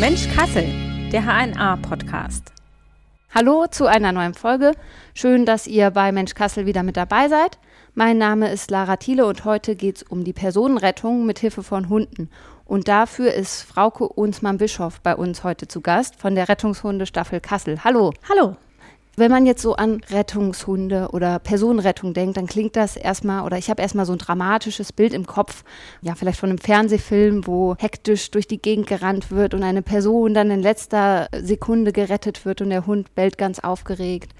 Mensch Kassel, der HNA-Podcast. Hallo zu einer neuen Folge. Schön, dass ihr bei Mensch Kassel wieder mit dabei seid. Mein Name ist Lara Thiele und heute geht es um die Personenrettung mit Hilfe von Hunden. Und dafür ist Frauke Unsmann-Bischof bei uns heute zu Gast von der Rettungshunde-Staffel Kassel. Hallo. Hallo. Wenn man jetzt so an Rettungshunde oder Personenrettung denkt, dann klingt das erstmal, oder ich habe erstmal so ein dramatisches Bild im Kopf, ja, vielleicht von einem Fernsehfilm, wo hektisch durch die Gegend gerannt wird und eine Person dann in letzter Sekunde gerettet wird und der Hund bellt ganz aufgeregt.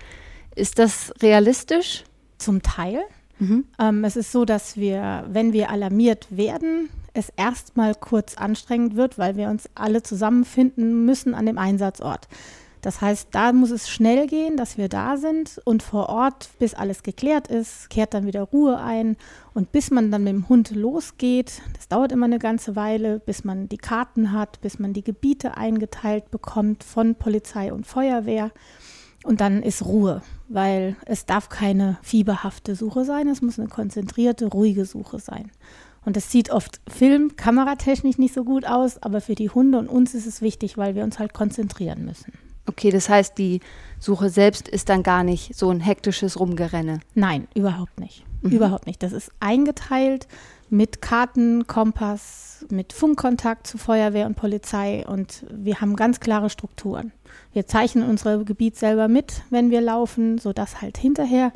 Ist das realistisch? Zum Teil. Mhm. Ähm, es ist so, dass wir, wenn wir alarmiert werden, es erstmal kurz anstrengend wird, weil wir uns alle zusammenfinden müssen an dem Einsatzort. Das heißt, da muss es schnell gehen, dass wir da sind und vor Ort, bis alles geklärt ist, kehrt dann wieder Ruhe ein. Und bis man dann mit dem Hund losgeht, das dauert immer eine ganze Weile, bis man die Karten hat, bis man die Gebiete eingeteilt bekommt von Polizei und Feuerwehr. Und dann ist Ruhe, weil es darf keine fieberhafte Suche sein, es muss eine konzentrierte, ruhige Suche sein. Und das sieht oft film-, kameratechnisch nicht so gut aus, aber für die Hunde und uns ist es wichtig, weil wir uns halt konzentrieren müssen. Okay, das heißt, die Suche selbst ist dann gar nicht so ein hektisches Rumgerenne. Nein, überhaupt nicht. Mhm. Überhaupt nicht. Das ist eingeteilt mit Karten, Kompass, mit Funkkontakt zu Feuerwehr und Polizei und wir haben ganz klare Strukturen. Wir zeichnen unser Gebiet selber mit, wenn wir laufen, sodass halt hinterher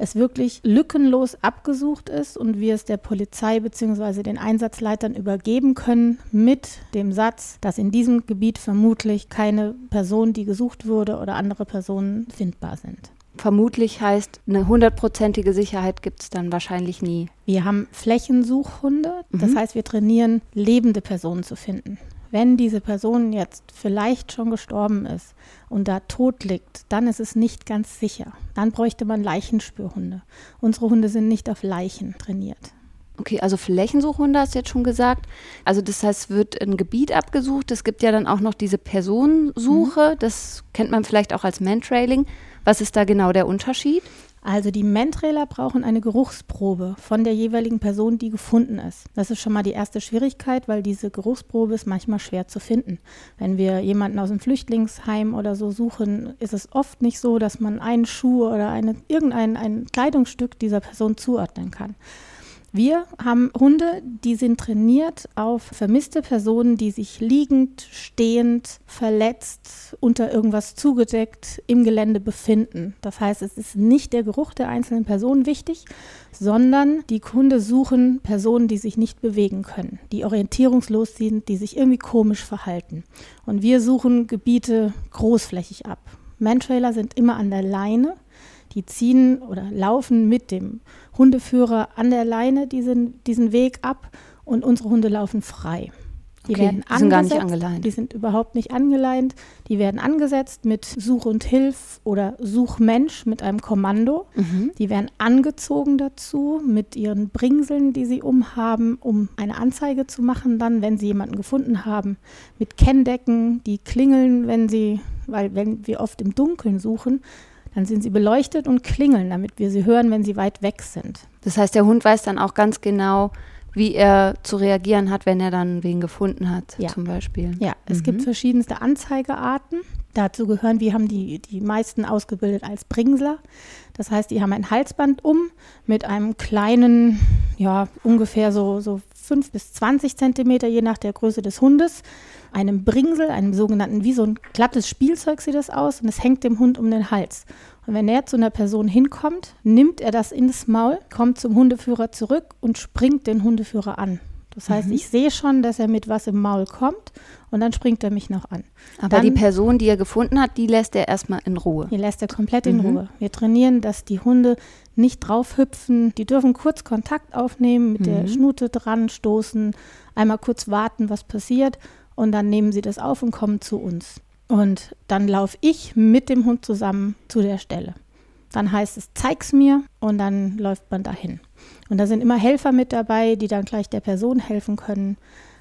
es wirklich lückenlos abgesucht ist und wir es der Polizei bzw. den Einsatzleitern übergeben können mit dem Satz, dass in diesem Gebiet vermutlich keine Person, die gesucht wurde oder andere Personen findbar sind. Vermutlich heißt, eine hundertprozentige Sicherheit gibt es dann wahrscheinlich nie. Wir haben Flächensuchhunde, das mhm. heißt, wir trainieren, lebende Personen zu finden wenn diese Person jetzt vielleicht schon gestorben ist und da tot liegt, dann ist es nicht ganz sicher. Dann bräuchte man Leichenspürhunde. Unsere Hunde sind nicht auf Leichen trainiert. Okay, also Flächensuchhunde hast du jetzt schon gesagt. Also das heißt, wird ein Gebiet abgesucht. Es gibt ja dann auch noch diese Personensuche. Mhm. Das kennt man vielleicht auch als Mantrailing. Was ist da genau der Unterschied? Also die Mentrailer brauchen eine Geruchsprobe von der jeweiligen Person, die gefunden ist. Das ist schon mal die erste Schwierigkeit, weil diese Geruchsprobe ist manchmal schwer zu finden. Wenn wir jemanden aus dem Flüchtlingsheim oder so suchen, ist es oft nicht so, dass man einen Schuh oder eine, irgendein ein Kleidungsstück dieser Person zuordnen kann. Wir haben Hunde, die sind trainiert auf vermisste Personen, die sich liegend, stehend, verletzt, unter irgendwas zugedeckt im Gelände befinden. Das heißt, es ist nicht der Geruch der einzelnen Person wichtig, sondern die Hunde suchen Personen, die sich nicht bewegen können, die orientierungslos sind, die sich irgendwie komisch verhalten. Und wir suchen Gebiete großflächig ab. Mantrailer sind immer an der Leine die ziehen oder laufen mit dem Hundeführer an der Leine diesen, diesen Weg ab und unsere Hunde laufen frei. Die okay, werden die sind gar nicht angeleint. Die sind überhaupt nicht angeleint. Die werden angesetzt mit Such und Hilf oder Suchmensch mit einem Kommando. Mhm. Die werden angezogen dazu mit ihren Bringseln, die sie umhaben, um eine Anzeige zu machen, dann, wenn sie jemanden gefunden haben. Mit Kenndecken, die klingeln, wenn sie, weil wenn wir oft im Dunkeln suchen, dann sind sie beleuchtet und klingeln, damit wir sie hören, wenn sie weit weg sind. Das heißt, der Hund weiß dann auch ganz genau, wie er zu reagieren hat, wenn er dann wen gefunden hat, ja. zum Beispiel. Ja, es mhm. gibt verschiedenste Anzeigearten. Dazu gehören, wir haben die, die meisten ausgebildet als Bringsler. Das heißt, die haben ein Halsband um mit einem kleinen, ja, ungefähr so, so 5 bis 20 Zentimeter, je nach der Größe des Hundes, einem Bringsel, einem sogenannten, wie so ein glattes Spielzeug sieht das aus, und es hängt dem Hund um den Hals. Und wenn er zu einer Person hinkommt, nimmt er das ins Maul, kommt zum Hundeführer zurück und springt den Hundeführer an. Das heißt, mhm. ich sehe schon, dass er mit was im Maul kommt und dann springt er mich noch an. Aber dann, die Person, die er gefunden hat, die lässt er erstmal in Ruhe. Die lässt er komplett in mhm. Ruhe. Wir trainieren, dass die Hunde nicht draufhüpfen. Die dürfen kurz Kontakt aufnehmen, mit mhm. der Schnute dran stoßen, einmal kurz warten, was passiert und dann nehmen sie das auf und kommen zu uns. Und dann laufe ich mit dem Hund zusammen zu der Stelle. Dann heißt es, zeig's mir und dann läuft man dahin. Und da sind immer Helfer mit dabei, die dann gleich der Person helfen können.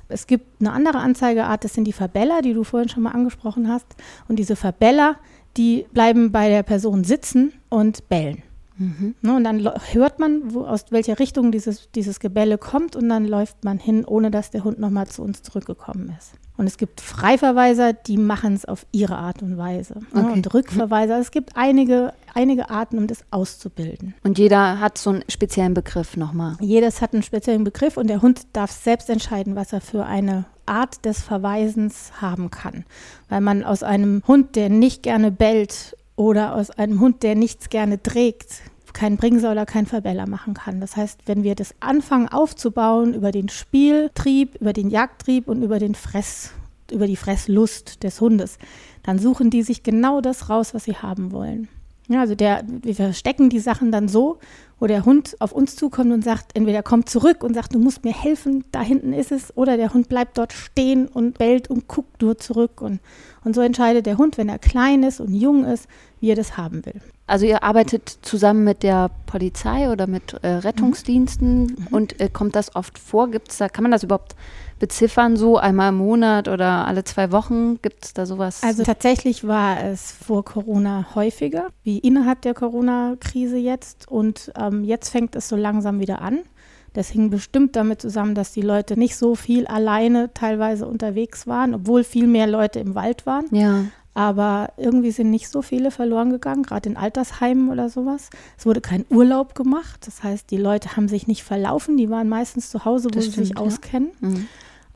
Es gibt eine andere Anzeigeart, das sind die Verbeller, die du vorhin schon mal angesprochen hast. Und diese Verbeller, die bleiben bei der Person sitzen und bellen. Mhm. Ne, und dann hört man, wo, aus welcher Richtung dieses, dieses Gebälle kommt und dann läuft man hin, ohne dass der Hund nochmal zu uns zurückgekommen ist. Und es gibt Freiverweiser, die machen es auf ihre Art und Weise. Ne? Okay. Und Rückverweiser, es gibt einige, einige Arten, um das auszubilden. Und jeder hat so einen speziellen Begriff nochmal. Jedes hat einen speziellen Begriff und der Hund darf selbst entscheiden, was er für eine Art des Verweisens haben kann. Weil man aus einem Hund, der nicht gerne bellt oder aus einem Hund, der nichts gerne trägt, keinen Bringsäuler, keinen Verbeller machen kann. Das heißt, wenn wir das anfangen aufzubauen über den Spieltrieb, über den Jagdtrieb und über den Fress, über die Fresslust des Hundes, dann suchen die sich genau das raus, was sie haben wollen. Ja, also der, wir verstecken die Sachen dann so, wo der Hund auf uns zukommt und sagt, entweder kommt zurück und sagt, du musst mir helfen, da hinten ist es, oder der Hund bleibt dort stehen und bellt und guckt nur zurück. Und, und so entscheidet der Hund, wenn er klein ist und jung ist, wie er das haben will. Also ihr arbeitet zusammen mit der Polizei oder mit äh, Rettungsdiensten mhm. und äh, kommt das oft vor? Gibt's da, kann man das überhaupt beziffern, so einmal im Monat oder alle zwei Wochen? Gibt es da sowas? Also tatsächlich war es vor Corona häufiger, wie innerhalb der Corona-Krise jetzt. Und ähm, jetzt fängt es so langsam wieder an. Das hing bestimmt damit zusammen, dass die Leute nicht so viel alleine teilweise unterwegs waren, obwohl viel mehr Leute im Wald waren. Ja. Aber irgendwie sind nicht so viele verloren gegangen, gerade in Altersheimen oder sowas. Es wurde kein Urlaub gemacht. Das heißt, die Leute haben sich nicht verlaufen. Die waren meistens zu Hause, wo das sie stimmt, sich ja. auskennen. Mhm.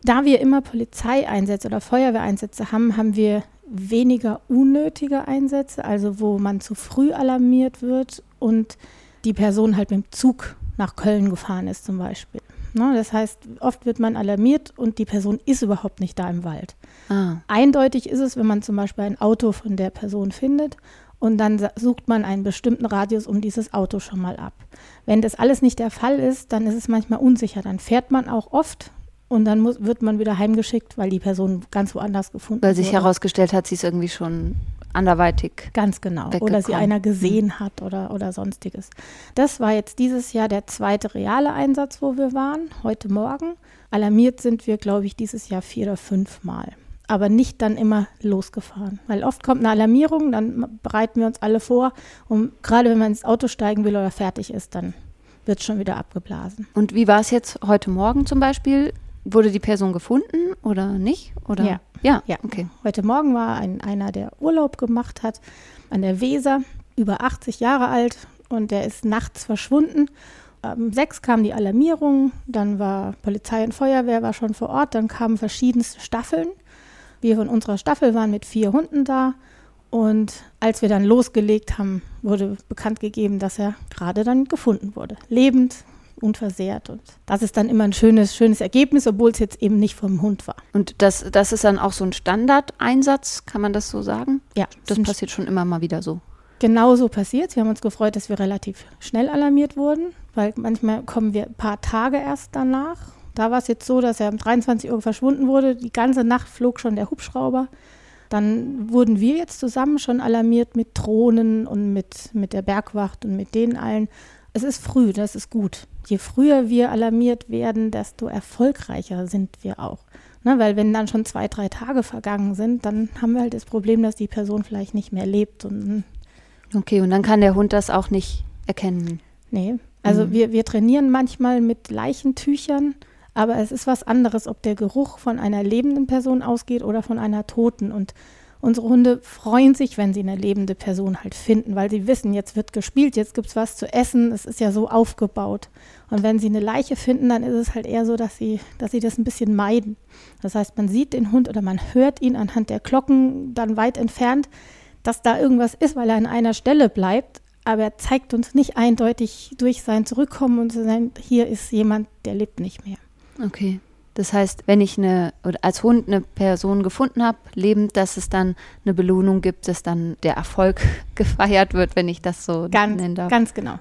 Da wir immer Polizeieinsätze oder Feuerwehreinsätze haben, haben wir weniger unnötige Einsätze, also wo man zu früh alarmiert wird und die Person halt mit dem Zug nach Köln gefahren ist zum Beispiel. Ne? Das heißt, oft wird man alarmiert und die Person ist überhaupt nicht da im Wald. Ah. Eindeutig ist es, wenn man zum Beispiel ein Auto von der Person findet und dann sucht man einen bestimmten Radius um dieses Auto schon mal ab. Wenn das alles nicht der Fall ist, dann ist es manchmal unsicher. Dann fährt man auch oft und dann muss, wird man wieder heimgeschickt, weil die Person ganz woanders gefunden wurde. Weil sich wurde. herausgestellt hat, sie ist irgendwie schon anderweitig. Ganz genau. Oder sie einer gesehen mhm. hat oder, oder sonstiges. Das war jetzt dieses Jahr der zweite reale Einsatz, wo wir waren, heute Morgen. Alarmiert sind wir, glaube ich, dieses Jahr vier oder fünf Mal. Aber nicht dann immer losgefahren. Weil oft kommt eine Alarmierung, dann bereiten wir uns alle vor. Und gerade wenn man ins Auto steigen will oder fertig ist, dann wird es schon wieder abgeblasen. Und wie war es jetzt heute Morgen zum Beispiel? Wurde die Person gefunden oder nicht? Oder? Ja. Ja, ja. Okay. Heute Morgen war ein, einer, der Urlaub gemacht hat an der Weser, über 80 Jahre alt und der ist nachts verschwunden. Um sechs kam die Alarmierung, dann war Polizei und Feuerwehr war schon vor Ort, dann kamen verschiedenste Staffeln. Wir von unserer Staffel waren mit vier Hunden da und als wir dann losgelegt haben, wurde bekannt gegeben, dass er gerade dann gefunden wurde. Lebend, unversehrt. Und das ist dann immer ein schönes, schönes Ergebnis, obwohl es jetzt eben nicht vom Hund war. Und das, das ist dann auch so ein Standardeinsatz, kann man das so sagen? Ja. Das passiert schon immer mal wieder so. Genau so passiert. Wir haben uns gefreut, dass wir relativ schnell alarmiert wurden, weil manchmal kommen wir ein paar Tage erst danach. Da war es jetzt so, dass er um 23 Uhr verschwunden wurde. Die ganze Nacht flog schon der Hubschrauber. Dann wurden wir jetzt zusammen schon alarmiert mit Drohnen und mit, mit der Bergwacht und mit denen allen. Es ist früh, das ist gut. Je früher wir alarmiert werden, desto erfolgreicher sind wir auch. Ne, weil wenn dann schon zwei, drei Tage vergangen sind, dann haben wir halt das Problem, dass die Person vielleicht nicht mehr lebt. Und okay, und dann kann der Hund das auch nicht erkennen. Nee, also mhm. wir, wir trainieren manchmal mit Leichentüchern, aber es ist was anderes, ob der Geruch von einer lebenden Person ausgeht oder von einer toten. Und Unsere Hunde freuen sich, wenn sie eine lebende Person halt finden, weil sie wissen, jetzt wird gespielt, jetzt gibt es was zu essen, es ist ja so aufgebaut. Und wenn sie eine Leiche finden, dann ist es halt eher so, dass sie, dass sie das ein bisschen meiden. Das heißt, man sieht den Hund oder man hört ihn anhand der Glocken dann weit entfernt, dass da irgendwas ist, weil er an einer Stelle bleibt, aber er zeigt uns nicht eindeutig durch sein Zurückkommen und zu sein, hier ist jemand, der lebt nicht mehr. Okay. Das heißt, wenn ich eine, als Hund eine Person gefunden habe, lebend, dass es dann eine Belohnung gibt, dass dann der Erfolg gefeiert wird, wenn ich das so ganz, nennen darf. Ganz genau.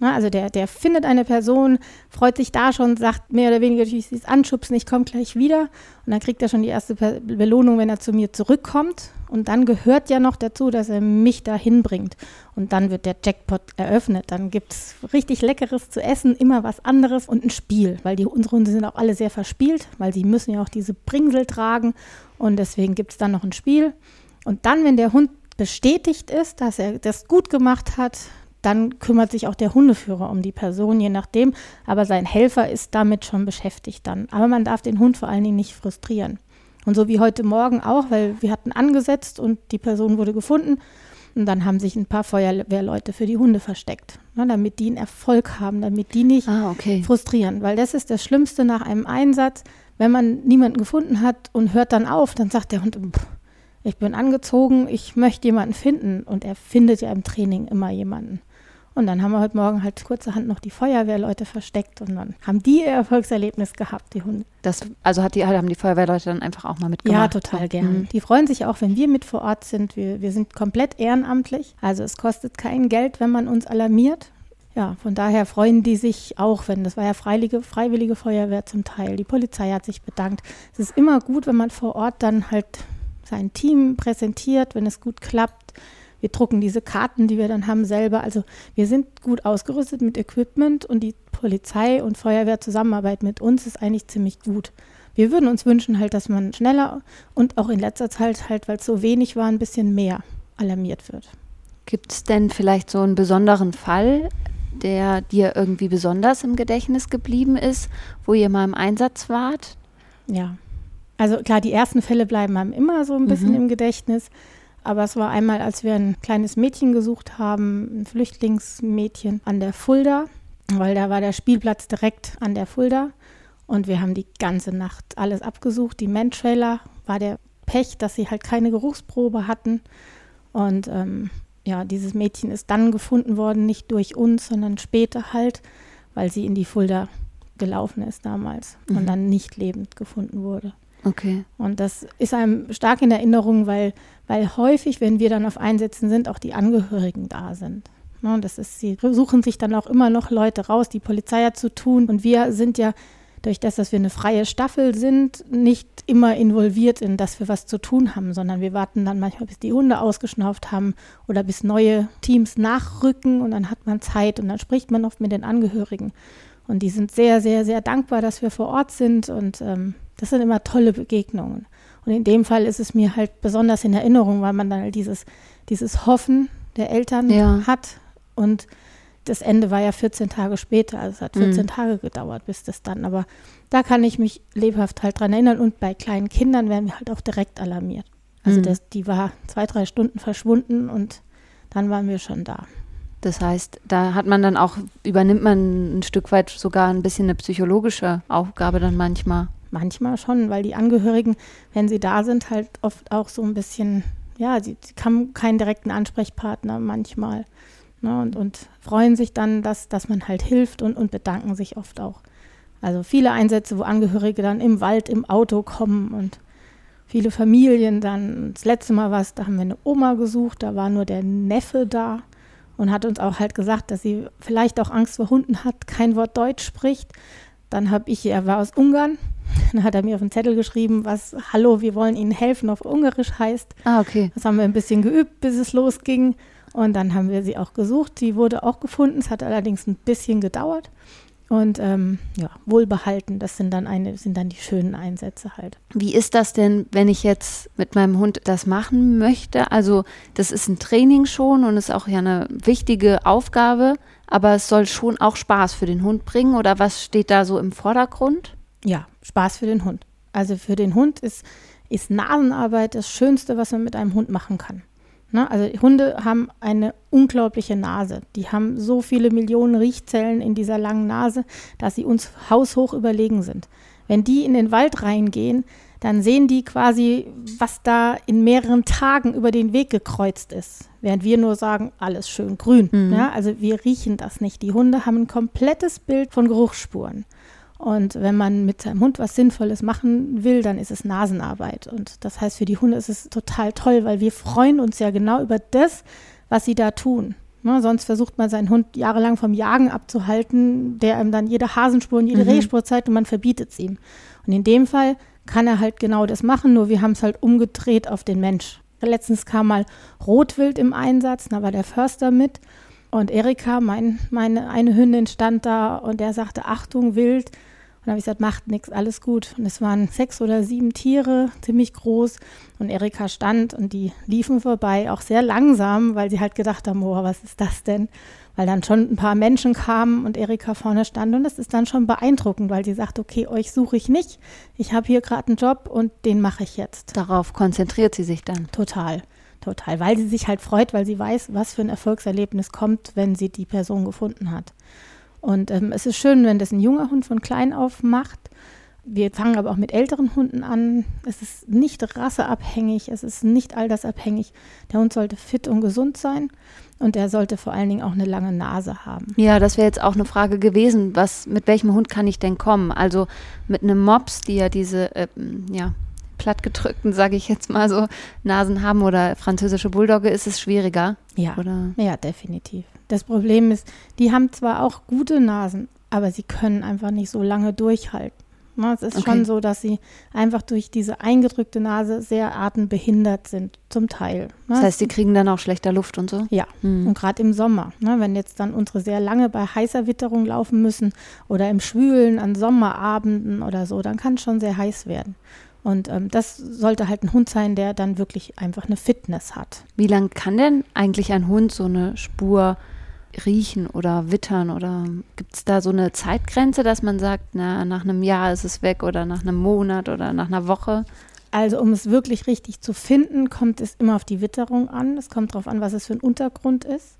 Na, also der, der findet eine Person, freut sich da schon, sagt mehr oder weniger, ich sie anschubsen, ich komme gleich wieder. Und dann kriegt er schon die erste Belohnung, wenn er zu mir zurückkommt. Und dann gehört ja noch dazu, dass er mich dahin bringt. Und dann wird der Jackpot eröffnet. Dann gibt es richtig Leckeres zu essen, immer was anderes und ein Spiel. Weil die, unsere Hunde sind auch alle sehr verspielt, weil sie müssen ja auch diese Bringsel tragen. Und deswegen gibt es dann noch ein Spiel. Und dann, wenn der Hund bestätigt ist, dass er das gut gemacht hat, dann kümmert sich auch der Hundeführer um die Person, je nachdem. Aber sein Helfer ist damit schon beschäftigt dann. Aber man darf den Hund vor allen Dingen nicht frustrieren. Und so wie heute Morgen auch, weil wir hatten angesetzt und die Person wurde gefunden. Und dann haben sich ein paar Feuerwehrleute für die Hunde versteckt, ne, damit die einen Erfolg haben, damit die nicht ah, okay. frustrieren. Weil das ist das Schlimmste nach einem Einsatz, wenn man niemanden gefunden hat und hört dann auf, dann sagt der Hund, ich bin angezogen, ich möchte jemanden finden. Und er findet ja im Training immer jemanden. Und dann haben wir heute Morgen halt kurzerhand noch die Feuerwehrleute versteckt und dann haben die ihr Erfolgserlebnis gehabt, die Hunde. Das, also hat die, haben die Feuerwehrleute dann einfach auch mal mitgemacht? Ja, total gern. Mhm. Die freuen sich auch, wenn wir mit vor Ort sind. Wir, wir sind komplett ehrenamtlich. Also es kostet kein Geld, wenn man uns alarmiert. Ja, von daher freuen die sich auch, wenn das war ja freiwillige, freiwillige Feuerwehr zum Teil. Die Polizei hat sich bedankt. Es ist immer gut, wenn man vor Ort dann halt sein Team präsentiert, wenn es gut klappt wir drucken diese Karten, die wir dann haben, selber. Also wir sind gut ausgerüstet mit Equipment und die Polizei und Feuerwehr Zusammenarbeit mit uns ist eigentlich ziemlich gut. Wir würden uns wünschen halt, dass man schneller und auch in letzter Zeit halt, weil es so wenig war, ein bisschen mehr alarmiert wird. Gibt es denn vielleicht so einen besonderen Fall, der dir irgendwie besonders im Gedächtnis geblieben ist, wo ihr mal im Einsatz wart? Ja. Also klar, die ersten Fälle bleiben einem immer so ein bisschen mhm. im Gedächtnis. Aber es war einmal, als wir ein kleines Mädchen gesucht haben, ein Flüchtlingsmädchen an der Fulda, weil da war der Spielplatz direkt an der Fulda. Und wir haben die ganze Nacht alles abgesucht. Die Mantrailer war der Pech, dass sie halt keine Geruchsprobe hatten. Und ähm, ja, dieses Mädchen ist dann gefunden worden, nicht durch uns, sondern später halt, weil sie in die Fulda gelaufen ist damals mhm. und dann nicht lebend gefunden wurde. Okay. Und das ist einem stark in Erinnerung, weil, weil häufig, wenn wir dann auf Einsätzen sind, auch die Angehörigen da sind. Ne, das ist, sie suchen sich dann auch immer noch Leute raus, die Polizei hat zu tun. Und wir sind ja durch das, dass wir eine freie Staffel sind, nicht immer involviert in, dass wir was zu tun haben, sondern wir warten dann manchmal, bis die Hunde ausgeschnauft haben oder bis neue Teams nachrücken und dann hat man Zeit und dann spricht man oft mit den Angehörigen. Und die sind sehr, sehr, sehr dankbar, dass wir vor Ort sind und ähm, das sind immer tolle Begegnungen. Und in dem Fall ist es mir halt besonders in Erinnerung, weil man dann halt dieses, dieses Hoffen der Eltern ja. hat. Und das Ende war ja 14 Tage später. Also es hat 14 mhm. Tage gedauert, bis das dann. Aber da kann ich mich lebhaft halt dran erinnern. Und bei kleinen Kindern werden wir halt auch direkt alarmiert. Also mhm. das, die war zwei, drei Stunden verschwunden und dann waren wir schon da. Das heißt, da hat man dann auch, übernimmt man ein Stück weit sogar ein bisschen eine psychologische Aufgabe dann manchmal. Manchmal schon, weil die Angehörigen, wenn sie da sind, halt oft auch so ein bisschen, ja, sie, sie haben keinen direkten Ansprechpartner manchmal. Ne, und, und freuen sich dann, dass, dass man halt hilft und, und bedanken sich oft auch. Also viele Einsätze, wo Angehörige dann im Wald, im Auto kommen und viele Familien dann. Das letzte Mal war es, da haben wir eine Oma gesucht, da war nur der Neffe da und hat uns auch halt gesagt, dass sie vielleicht auch Angst vor Hunden hat, kein Wort Deutsch spricht. Dann habe ich, er war aus Ungarn, dann hat er mir auf den Zettel geschrieben, was Hallo, wir wollen Ihnen helfen auf Ungarisch heißt. Ah, okay. Das haben wir ein bisschen geübt, bis es losging. Und dann haben wir sie auch gesucht. Sie wurde auch gefunden. Es hat allerdings ein bisschen gedauert. Und ähm, ja, wohlbehalten, das sind dann eine, sind dann die schönen Einsätze halt. Wie ist das denn, wenn ich jetzt mit meinem Hund das machen möchte? Also, das ist ein Training schon und ist auch ja eine wichtige Aufgabe, aber es soll schon auch Spaß für den Hund bringen oder was steht da so im Vordergrund? Ja, Spaß für den Hund. Also für den Hund ist, ist Nasenarbeit das Schönste, was man mit einem Hund machen kann. Ne? Also Hunde haben eine unglaubliche Nase. Die haben so viele Millionen Riechzellen in dieser langen Nase, dass sie uns haushoch überlegen sind. Wenn die in den Wald reingehen, dann sehen die quasi, was da in mehreren Tagen über den Weg gekreuzt ist. Während wir nur sagen, alles schön grün. Mhm. Ja, also wir riechen das nicht. Die Hunde haben ein komplettes Bild von Geruchsspuren. Und wenn man mit seinem Hund was Sinnvolles machen will, dann ist es Nasenarbeit. Und das heißt, für die Hunde ist es total toll, weil wir freuen uns ja genau über das, was sie da tun. Ne, sonst versucht man seinen Hund jahrelang vom Jagen abzuhalten, der ihm dann jede Hasenspur und jede mhm. Rehspur zeigt und man verbietet es ihm. Und in dem Fall kann er halt genau das machen, nur wir haben es halt umgedreht auf den Mensch. Letztens kam mal Rotwild im Einsatz, da war der Förster mit und Erika, mein, meine eine Hündin stand da und der sagte, Achtung, Wild. Dann habe ich gesagt, macht nichts, alles gut. Und es waren sechs oder sieben Tiere, ziemlich groß. Und Erika stand und die liefen vorbei, auch sehr langsam, weil sie halt gedacht haben, oh, was ist das denn? Weil dann schon ein paar Menschen kamen und Erika vorne stand. Und das ist dann schon beeindruckend, weil sie sagt, okay, euch suche ich nicht. Ich habe hier gerade einen Job und den mache ich jetzt. Darauf konzentriert sie sich dann. Total. Total, weil sie sich halt freut, weil sie weiß, was für ein Erfolgserlebnis kommt, wenn sie die Person gefunden hat. Und ähm, es ist schön, wenn das ein junger Hund von klein auf macht. Wir fangen aber auch mit älteren Hunden an. Es ist nicht rasseabhängig, es ist nicht altersabhängig. Der Hund sollte fit und gesund sein und er sollte vor allen Dingen auch eine lange Nase haben. Ja, das wäre jetzt auch eine Frage gewesen, was, mit welchem Hund kann ich denn kommen? Also mit einem Mops, die ja diese, äh, ja, plattgedrückten, sage ich jetzt mal so, Nasen haben oder französische Bulldogge, ist es schwieriger. Ja, oder? ja, definitiv. Das Problem ist, die haben zwar auch gute Nasen, aber sie können einfach nicht so lange durchhalten. Ne, es ist okay. schon so, dass sie einfach durch diese eingedrückte Nase sehr atembehindert sind, zum Teil. Ne? Das heißt, sie kriegen dann auch schlechter Luft und so? Ja, mhm. und gerade im Sommer, ne, wenn jetzt dann unsere sehr lange bei heißer Witterung laufen müssen oder im Schwülen an Sommerabenden oder so, dann kann es schon sehr heiß werden. Und ähm, das sollte halt ein Hund sein, der dann wirklich einfach eine Fitness hat. Wie lange kann denn eigentlich ein Hund so eine Spur riechen oder wittern? Oder gibt es da so eine Zeitgrenze, dass man sagt, na, nach einem Jahr ist es weg oder nach einem Monat oder nach einer Woche? Also um es wirklich richtig zu finden, kommt es immer auf die Witterung an. Es kommt darauf an, was es für ein Untergrund ist.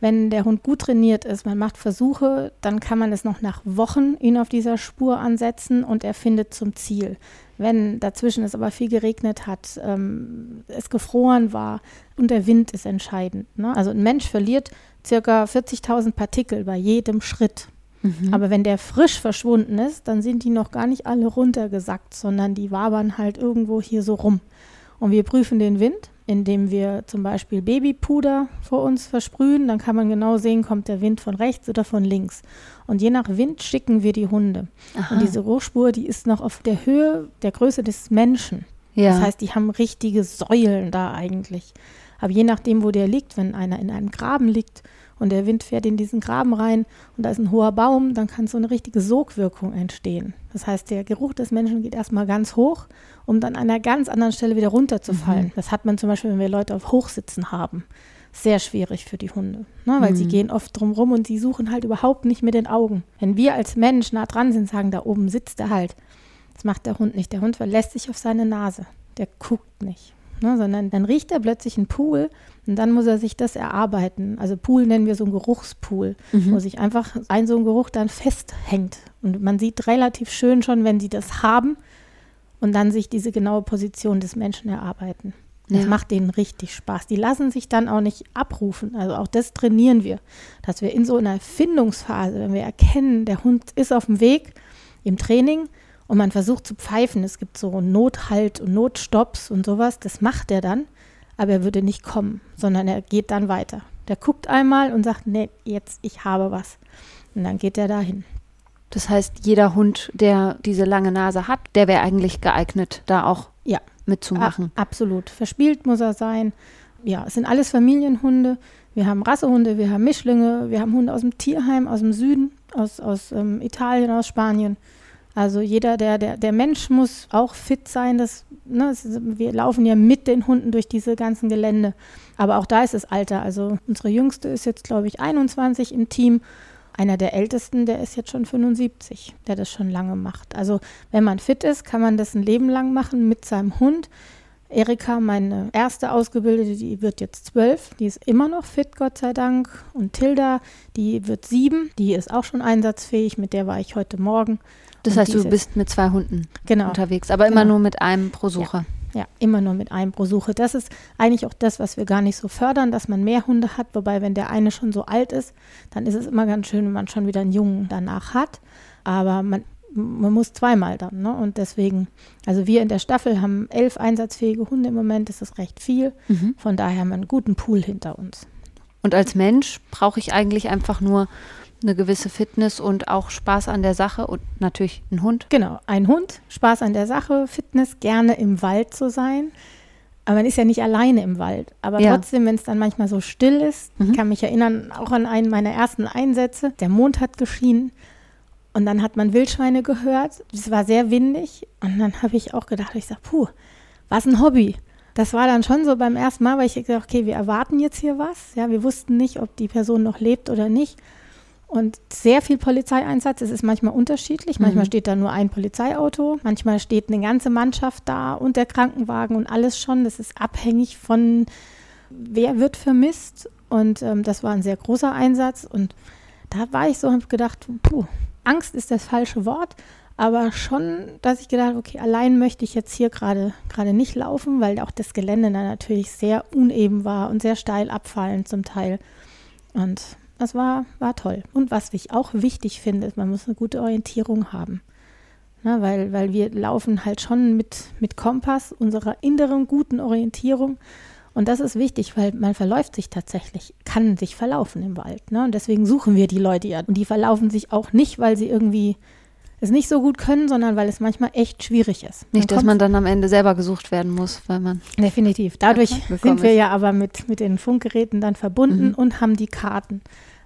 Wenn der Hund gut trainiert ist, man macht Versuche, dann kann man es noch nach Wochen ihn auf dieser Spur ansetzen und er findet zum Ziel. Wenn dazwischen es aber viel geregnet hat, ähm, es gefroren war und der Wind ist entscheidend. Ne? Also ein Mensch verliert circa 40.000 Partikel bei jedem Schritt. Mhm. Aber wenn der frisch verschwunden ist, dann sind die noch gar nicht alle runtergesackt, sondern die wabern halt irgendwo hier so rum. Und wir prüfen den Wind, indem wir zum Beispiel Babypuder vor uns versprühen. Dann kann man genau sehen, kommt der Wind von rechts oder von links. Und je nach Wind schicken wir die Hunde. Aha. Und diese Rohspur, die ist noch auf der Höhe der Größe des Menschen. Ja. Das heißt, die haben richtige Säulen da eigentlich. Aber je nachdem, wo der liegt, wenn einer in einem Graben liegt und der Wind fährt in diesen Graben rein und da ist ein hoher Baum, dann kann so eine richtige Sogwirkung entstehen. Das heißt, der Geruch des Menschen geht erstmal ganz hoch, um dann an einer ganz anderen Stelle wieder runterzufallen. Mhm. Das hat man zum Beispiel, wenn wir Leute auf Hochsitzen haben. Sehr schwierig für die Hunde, ne? weil mhm. sie gehen oft drumrum und sie suchen halt überhaupt nicht mit den Augen. Wenn wir als Mensch nah dran sind, sagen, da oben sitzt er halt. Das macht der Hund nicht. Der Hund verlässt sich auf seine Nase. Der guckt nicht ne, sondern dann riecht er plötzlich einen Pool und dann muss er sich das erarbeiten. Also Pool nennen wir so einen Geruchspool, mhm. wo sich einfach ein so ein Geruch dann festhängt. Und man sieht relativ schön schon, wenn sie das haben und dann sich diese genaue Position des Menschen erarbeiten. Das ja. macht denen richtig Spaß. Die lassen sich dann auch nicht abrufen. Also auch das trainieren wir, dass wir in so einer Findungsphase, wenn wir erkennen, der Hund ist auf dem Weg im Training, und man versucht zu pfeifen. Es gibt so Nothalt und Notstopps und sowas. Das macht er dann, aber er würde nicht kommen, sondern er geht dann weiter. Der guckt einmal und sagt, nee, jetzt, ich habe was. Und dann geht er dahin. Das heißt, jeder Hund, der diese lange Nase hat, der wäre eigentlich geeignet, da auch ja, mitzumachen. A absolut. Verspielt muss er sein. Ja, es sind alles Familienhunde. Wir haben Rassehunde, wir haben Mischlinge, wir haben Hunde aus dem Tierheim, aus dem Süden, aus, aus ähm, Italien, aus Spanien. Also jeder, der, der, der Mensch muss auch fit sein. Das, ne, wir laufen ja mit den Hunden durch diese ganzen Gelände. Aber auch da ist das Alter. Also unsere Jüngste ist jetzt, glaube ich, 21 im Team. Einer der Ältesten, der ist jetzt schon 75, der das schon lange macht. Also wenn man fit ist, kann man das ein Leben lang machen mit seinem Hund. Erika, meine erste Ausgebildete, die wird jetzt zwölf, die ist immer noch fit, Gott sei Dank. Und Tilda, die wird sieben, die ist auch schon einsatzfähig, mit der war ich heute Morgen. Das heißt, du bist mit zwei Hunden genau. unterwegs, aber immer genau. nur mit einem pro Suche. Ja. ja. immer nur mit einem pro Suche. Das ist eigentlich auch das, was wir gar nicht so fördern, dass man mehr Hunde hat. Wobei, wenn der eine schon so alt ist, dann ist es immer ganz schön, wenn man schon wieder einen Jungen danach hat. Aber man, man muss zweimal dann. Ne? Und deswegen, also wir in der Staffel haben elf einsatzfähige Hunde im Moment. Das ist recht viel. Mhm. Von daher haben wir einen guten Pool hinter uns. Und als Mensch brauche ich eigentlich einfach nur eine gewisse Fitness und auch Spaß an der Sache und natürlich ein Hund. Genau, ein Hund, Spaß an der Sache, Fitness, gerne im Wald zu sein. Aber man ist ja nicht alleine im Wald. Aber ja. trotzdem, wenn es dann manchmal so still ist, mhm. kann mich erinnern, auch an einen meiner ersten Einsätze. Der Mond hat geschienen Und dann hat man Wildschweine gehört. Es war sehr windig. Und dann habe ich auch gedacht, ich sage, puh, was ein Hobby. Das war dann schon so beim ersten Mal, weil ich gedacht, okay, wir erwarten jetzt hier was. Ja, wir wussten nicht, ob die Person noch lebt oder nicht. Und sehr viel Polizeieinsatz. Es ist manchmal unterschiedlich. Manchmal Mhm. steht da nur ein Polizeiauto. Manchmal steht eine ganze Mannschaft da und der Krankenwagen und alles schon. Das ist abhängig von, wer wird vermisst. Und ähm, das war ein sehr großer Einsatz. Und da war ich so, habe gedacht, puh, Angst ist das falsche Wort. Aber schon, dass ich gedacht habe, okay, allein möchte ich jetzt hier gerade gerade nicht laufen, weil auch das Gelände dann natürlich sehr uneben war und sehr steil abfallend zum Teil. Und das war, war toll. Und was ich auch wichtig finde, ist, man muss eine gute Orientierung haben. Na, weil, weil wir laufen halt schon mit, mit Kompass, unserer inneren guten Orientierung. Und das ist wichtig, weil man verläuft sich tatsächlich, kann sich verlaufen im Wald. Ne? Und deswegen suchen wir die Leute ja. Und die verlaufen sich auch nicht, weil sie irgendwie es nicht so gut können, sondern weil es manchmal echt schwierig ist. Nicht, dass man dann am Ende selber gesucht werden muss, weil man. Definitiv. Dadurch sind wir ja aber mit, mit den Funkgeräten dann verbunden Mhm. und haben die Karten.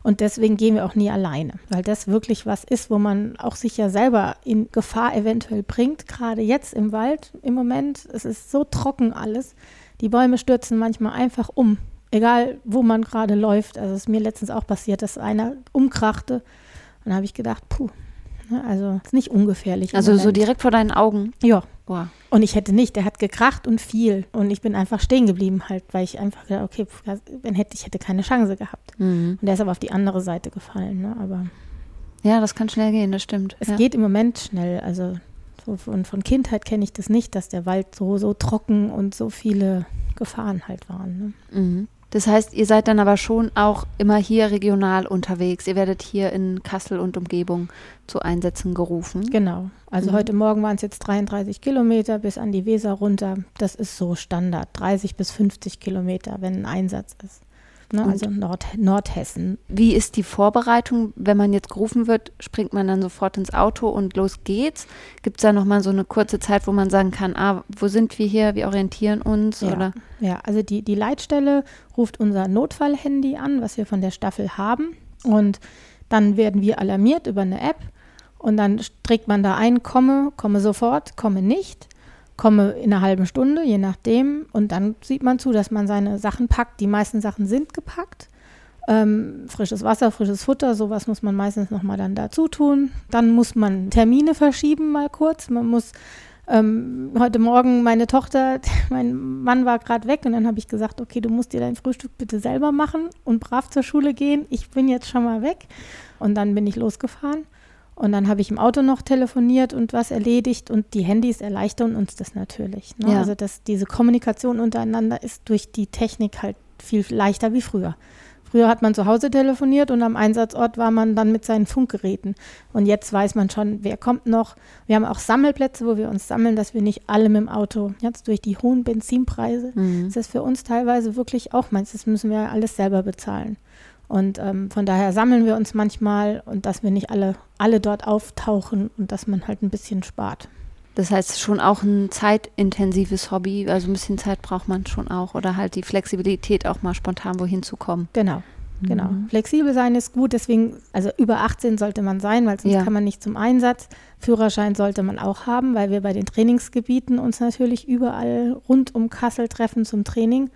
Und deswegen gehen wir auch nie alleine, weil das wirklich was ist, wo man auch sich ja selber in Gefahr eventuell bringt. Gerade jetzt im Wald im Moment, es ist so trocken alles. Die Bäume stürzen manchmal einfach um, egal wo man gerade läuft. Also es ist mir letztens auch passiert, dass einer umkrachte. Und da habe ich gedacht, puh, also ist nicht ungefährlich. Also so direkt vor deinen Augen. Ja, Boah. und ich hätte nicht, der hat gekracht und viel. Und ich bin einfach stehen geblieben halt, weil ich einfach gedacht, okay, wenn hätte ich hätte keine Chance gehabt. Mhm. Und der ist aber auf die andere Seite gefallen. Ne? Aber Ja, das kann schnell gehen, das stimmt. es ja. geht im Moment schnell. Also so von, von Kindheit kenne ich das nicht, dass der Wald so, so trocken und so viele Gefahren halt waren. Ne? Mhm. Das heißt, ihr seid dann aber schon auch immer hier regional unterwegs. Ihr werdet hier in Kassel und Umgebung zu Einsätzen gerufen. Genau. Also Mhm. heute Morgen waren es jetzt 33 Kilometer bis an die Weser runter. Das ist so Standard. 30 bis 50 Kilometer, wenn ein Einsatz ist. Ne? Also Nord Nordhessen. Wie ist die Vorbereitung? Wenn man jetzt gerufen wird, springt man dann sofort ins Auto und los geht's? Gibt es da nochmal so eine kurze Zeit, wo man sagen kann, ah, wo sind wir hier? Wir orientieren uns? Ja. Oder? Ja, also die, die Leitstelle ruft unser Notfallhandy an, was wir von der Staffel haben. Und dann werden wir alarmiert über eine App. Und dann trägt man da ein, komme, komme sofort, komme nicht, komme in einer halben Stunde, je nachdem. Und dann sieht man zu, dass man seine Sachen packt. Die meisten Sachen sind gepackt. Ähm, frisches Wasser, frisches Futter, sowas muss man meistens nochmal dann dazu tun. Dann muss man Termine verschieben mal kurz. Man muss ähm, heute Morgen meine Tochter, mein Mann war gerade weg und dann habe ich gesagt, okay, du musst dir dein Frühstück bitte selber machen und brav zur Schule gehen. Ich bin jetzt schon mal weg. Und dann bin ich losgefahren. Und dann habe ich im Auto noch telefoniert und was erledigt und die Handys erleichtern uns das natürlich. Ne? Ja. Also dass diese Kommunikation untereinander ist durch die Technik halt viel leichter wie früher. Früher hat man zu Hause telefoniert und am Einsatzort war man dann mit seinen Funkgeräten. Und jetzt weiß man schon, wer kommt noch. Wir haben auch Sammelplätze, wo wir uns sammeln, dass wir nicht alle mit dem Auto, jetzt durch die hohen Benzinpreise, Mhm. das ist für uns teilweise wirklich auch meins. Das müssen wir alles selber bezahlen. Und ähm, von daher sammeln wir uns manchmal und dass wir nicht alle, alle dort auftauchen und dass man halt ein bisschen spart. Das heißt schon auch ein zeitintensives Hobby, also ein bisschen Zeit braucht man schon auch oder halt die Flexibilität auch mal spontan wohin zu kommen. Genau. Genau. Mhm. Flexibel sein ist gut, deswegen, also über 18 sollte man sein, weil sonst Ja. kann man nicht zum Einsatz. Führerschein sollte man auch haben, weil wir bei den Trainingsgebieten uns natürlich überall rund um Kassel treffen zum Training.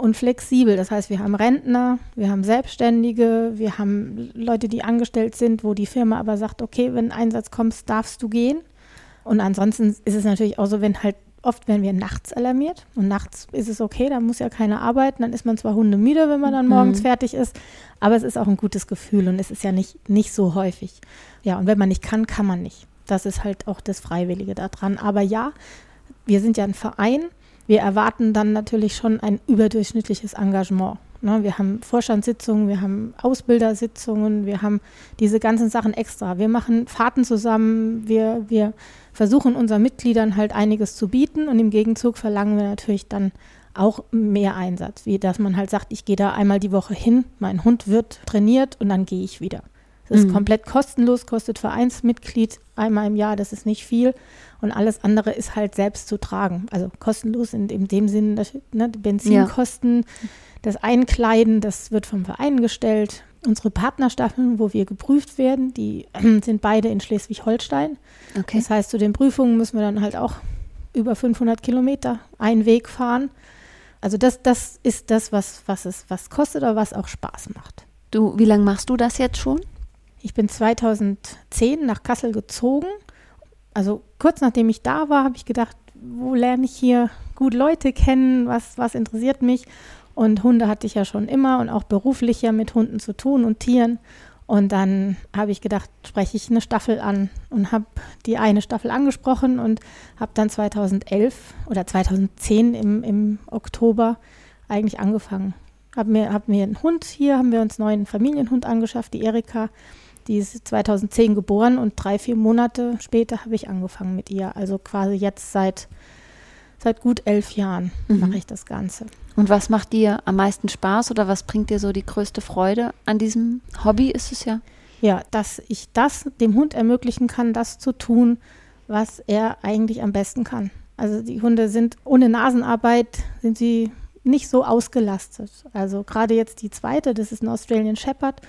Und flexibel, das heißt, wir haben Rentner, wir haben Selbstständige, wir haben Leute, die angestellt sind, wo die Firma aber sagt, okay, wenn ein Einsatz kommst, darfst du gehen. Und ansonsten ist es natürlich auch so, wenn halt oft werden wir nachts alarmiert und nachts ist es okay, da muss ja keiner arbeiten, dann ist man zwar hundemüde, wenn man dann morgens Mhm. fertig ist, aber es ist auch ein gutes Gefühl und es ist ja nicht, nicht so häufig. Ja, und wenn man nicht kann, kann man nicht. Das ist halt auch das Freiwillige daran. Aber ja, wir sind ja ein Verein, wir erwarten dann natürlich schon ein überdurchschnittliches Engagement. Ne, wir haben Vorstandssitzungen, wir haben Ausbildersitzungen, wir haben diese ganzen Sachen extra. Wir machen Fahrten zusammen, wir, wir versuchen unseren Mitgliedern halt einiges zu bieten und im Gegenzug verlangen wir natürlich dann auch mehr Einsatz, wie dass man halt sagt, ich gehe da einmal die Woche hin, mein Hund wird trainiert und dann gehe ich wieder. Das ist Mhm. komplett kostenlos, kostet Vereinsmitglied einmal im Jahr, das ist nicht viel. Und alles andere ist halt selbst zu tragen. Also kostenlos in, in dem Sinn, dass, ne, die Benzinkosten, das Einkleiden, das wird vom Verein gestellt. Unsere Partnerstaffeln, wo wir geprüft werden, die sind beide in Schleswig-Holstein. Okay. Das heißt, zu den Prüfungen müssen wir dann halt auch über 500 Kilometer einen Weg fahren. Also das, das ist das, was, was es was kostet, aber was auch Spaß macht. Du, wie lange machst du das jetzt schon? Ich bin 2010 nach Kassel gezogen. Also kurz nachdem ich da war, habe ich gedacht, wo lerne ich hier gut Leute kennen, was, was interessiert mich. Und Hunde hatte ich ja schon immer und auch beruflich ja mit Hunden zu tun und Tieren. Und dann habe ich gedacht, spreche ich eine Staffel an und habe die eine Staffel angesprochen und habe dann 2011 oder 2010 im, im Oktober eigentlich angefangen. Habe mir, hab mir einen Hund hier, haben wir uns einen neuen Familienhund angeschafft, die Erika. Die ist 2010 geboren und drei, vier Monate später habe ich angefangen mit ihr. Also quasi jetzt seit, seit gut elf Jahren Mhm. mache ich das Ganze. Und was macht dir am meisten Spaß oder was bringt dir so die größte Freude an diesem Hobby ist es ja? Ja, dass ich das dem Hund ermöglichen kann, das zu tun, was er eigentlich am besten kann. Also die Hunde sind ohne Nasenarbeit sind sie nicht so ausgelastet. Also gerade jetzt die zweite, das ist ein Australian Shepherd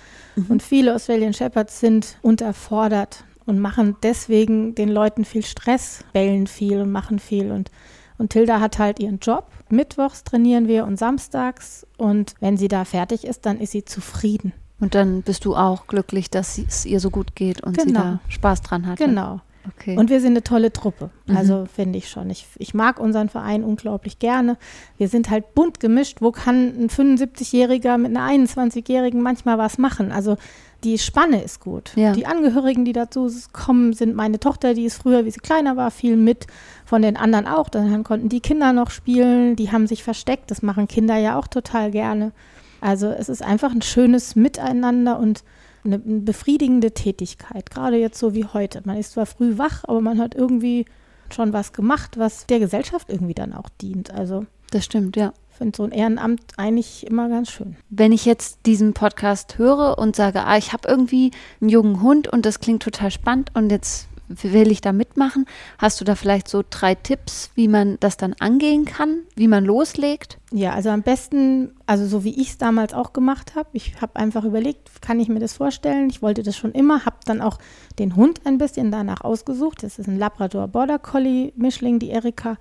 und viele Australian Shepherds sind unterfordert und machen deswegen den Leuten viel Stress, bellen viel und machen viel und und Tilda hat halt ihren Job. Mittwochs trainieren wir und samstags und wenn sie da fertig ist, dann ist sie zufrieden. Und dann bist du auch glücklich, dass es ihr so gut geht und sie Genau. da Spaß dran hat. Genau. Okay. Und wir sind eine tolle Truppe. Mhm. Also finde ich schon. Ich, ich mag unseren Verein unglaublich gerne. Wir sind halt bunt gemischt. Wo kann ein 75-Jähriger mit einer 21-Jährigen manchmal was machen? Also die Spanne ist gut. Ja. Die Angehörigen, die dazu kommen, sind meine Tochter, die ist früher, wie sie kleiner war, viel mit. Von den anderen auch. Dann konnten die Kinder noch spielen. Die haben sich versteckt. Das machen Kinder ja auch total gerne. Also es ist einfach ein schönes Miteinander und eine, befriedigende Tätigkeit, gerade jetzt so wie heute. Man ist zwar früh wach, aber man hat irgendwie schon was gemacht, was der Gesellschaft irgendwie dann auch dient. Also das stimmt, ja. ich finde so ein Ehrenamt eigentlich immer ganz schön. Wenn ich jetzt diesen Podcast höre und sage, ah, ich habe irgendwie einen jungen Hund und das klingt total spannend und jetzt will ich da mitmachen, hast du da vielleicht so drei Tipps, wie man das dann angehen kann, wie man loslegt? Ja, also am besten, also so wie ich es damals auch gemacht habe. Ich habe einfach überlegt, kann ich mir das vorstellen? Ich wollte das schon immer, habe dann auch den Hund ein bisschen danach ausgesucht. Das ist ein Labrador Border Collie Mischling, die Erika.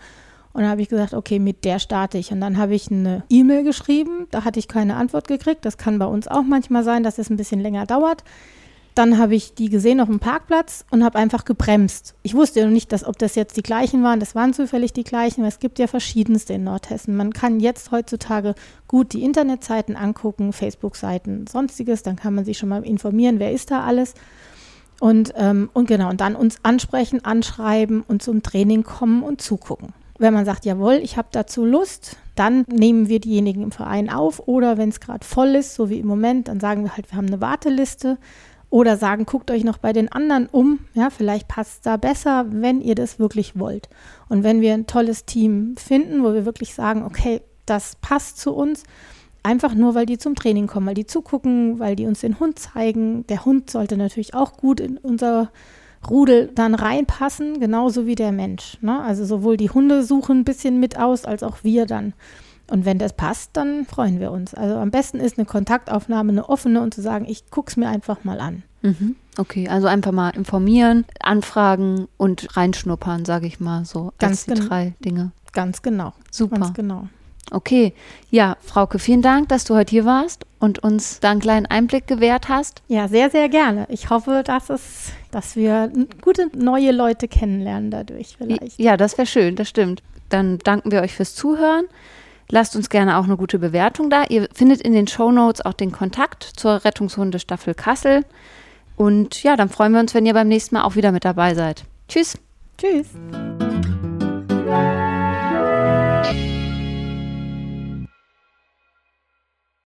Und dann habe ich gesagt, okay, mit der starte ich. Und dann habe ich eine E-Mail geschrieben. Da hatte ich keine Antwort gekriegt. Das kann bei uns auch manchmal sein, dass es ein bisschen länger dauert. Dann habe ich die gesehen auf dem Parkplatz und habe einfach gebremst. Ich wusste ja noch nicht, dass, ob das jetzt die gleichen waren. Das waren zufällig die gleichen. weil Es gibt ja verschiedenste in Nordhessen. Man kann jetzt heutzutage gut die Internetseiten angucken, Facebook-Seiten, sonstiges. Dann kann man sich schon mal informieren, wer ist da alles. Und, ähm, und genau, und dann uns ansprechen, anschreiben und zum Training kommen und zugucken. Wenn man sagt, jawohl, ich habe dazu Lust, dann nehmen wir diejenigen im Verein auf. Oder wenn es gerade voll ist, so wie im Moment, dann sagen wir halt, wir haben eine Warteliste. Oder sagen, guckt euch noch bei den anderen um. Ja, vielleicht passt es da besser, wenn ihr das wirklich wollt. Und wenn wir ein tolles Team finden, wo wir wirklich sagen, okay, das passt zu uns, einfach nur, weil die zum Training kommen, weil die zugucken, weil die uns den Hund zeigen. Der Hund sollte natürlich auch gut in unser Rudel dann reinpassen, genauso wie der Mensch. Ne? Also sowohl die Hunde suchen ein bisschen mit aus, als auch wir dann. Und wenn das passt, dann freuen wir uns. Also am besten ist eine Kontaktaufnahme, eine offene und zu sagen, ich gucke es mir einfach mal an. Mhm. Okay, also einfach mal informieren, anfragen und reinschnuppern, sage ich mal so. Ganz als die genau. drei Dinge. Ganz genau. Super. Ganz genau. Okay, ja, Frauke, vielen Dank, dass du heute hier warst und uns da einen kleinen Einblick gewährt hast. Ja, sehr, sehr gerne. Ich hoffe, dass es, dass wir gute neue Leute kennenlernen dadurch vielleicht. Ja, das wäre schön, das stimmt. Dann danken wir euch fürs Zuhören. Lasst uns gerne auch eine gute Bewertung da. Ihr findet in den Show Notes auch den Kontakt zur Rettungshundestaffel Kassel. Und ja, dann freuen wir uns, wenn ihr beim nächsten Mal auch wieder mit dabei seid. Tschüss. Tschüss.